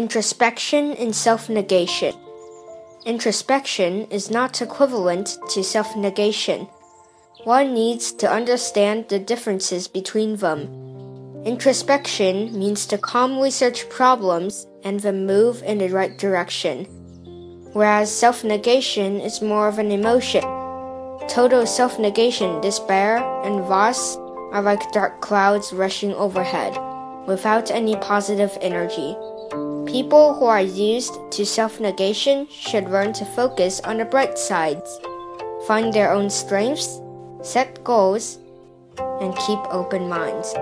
Introspection and self negation. Introspection is not equivalent to self negation. One needs to understand the differences between them. Introspection means to calmly search problems and then move in the right direction, whereas self negation is more of an emotion. Total self negation, despair, and loss are like dark clouds rushing overhead, without any positive energy. People who are used to self negation should learn to focus on the bright sides, find their own strengths, set goals, and keep open minds.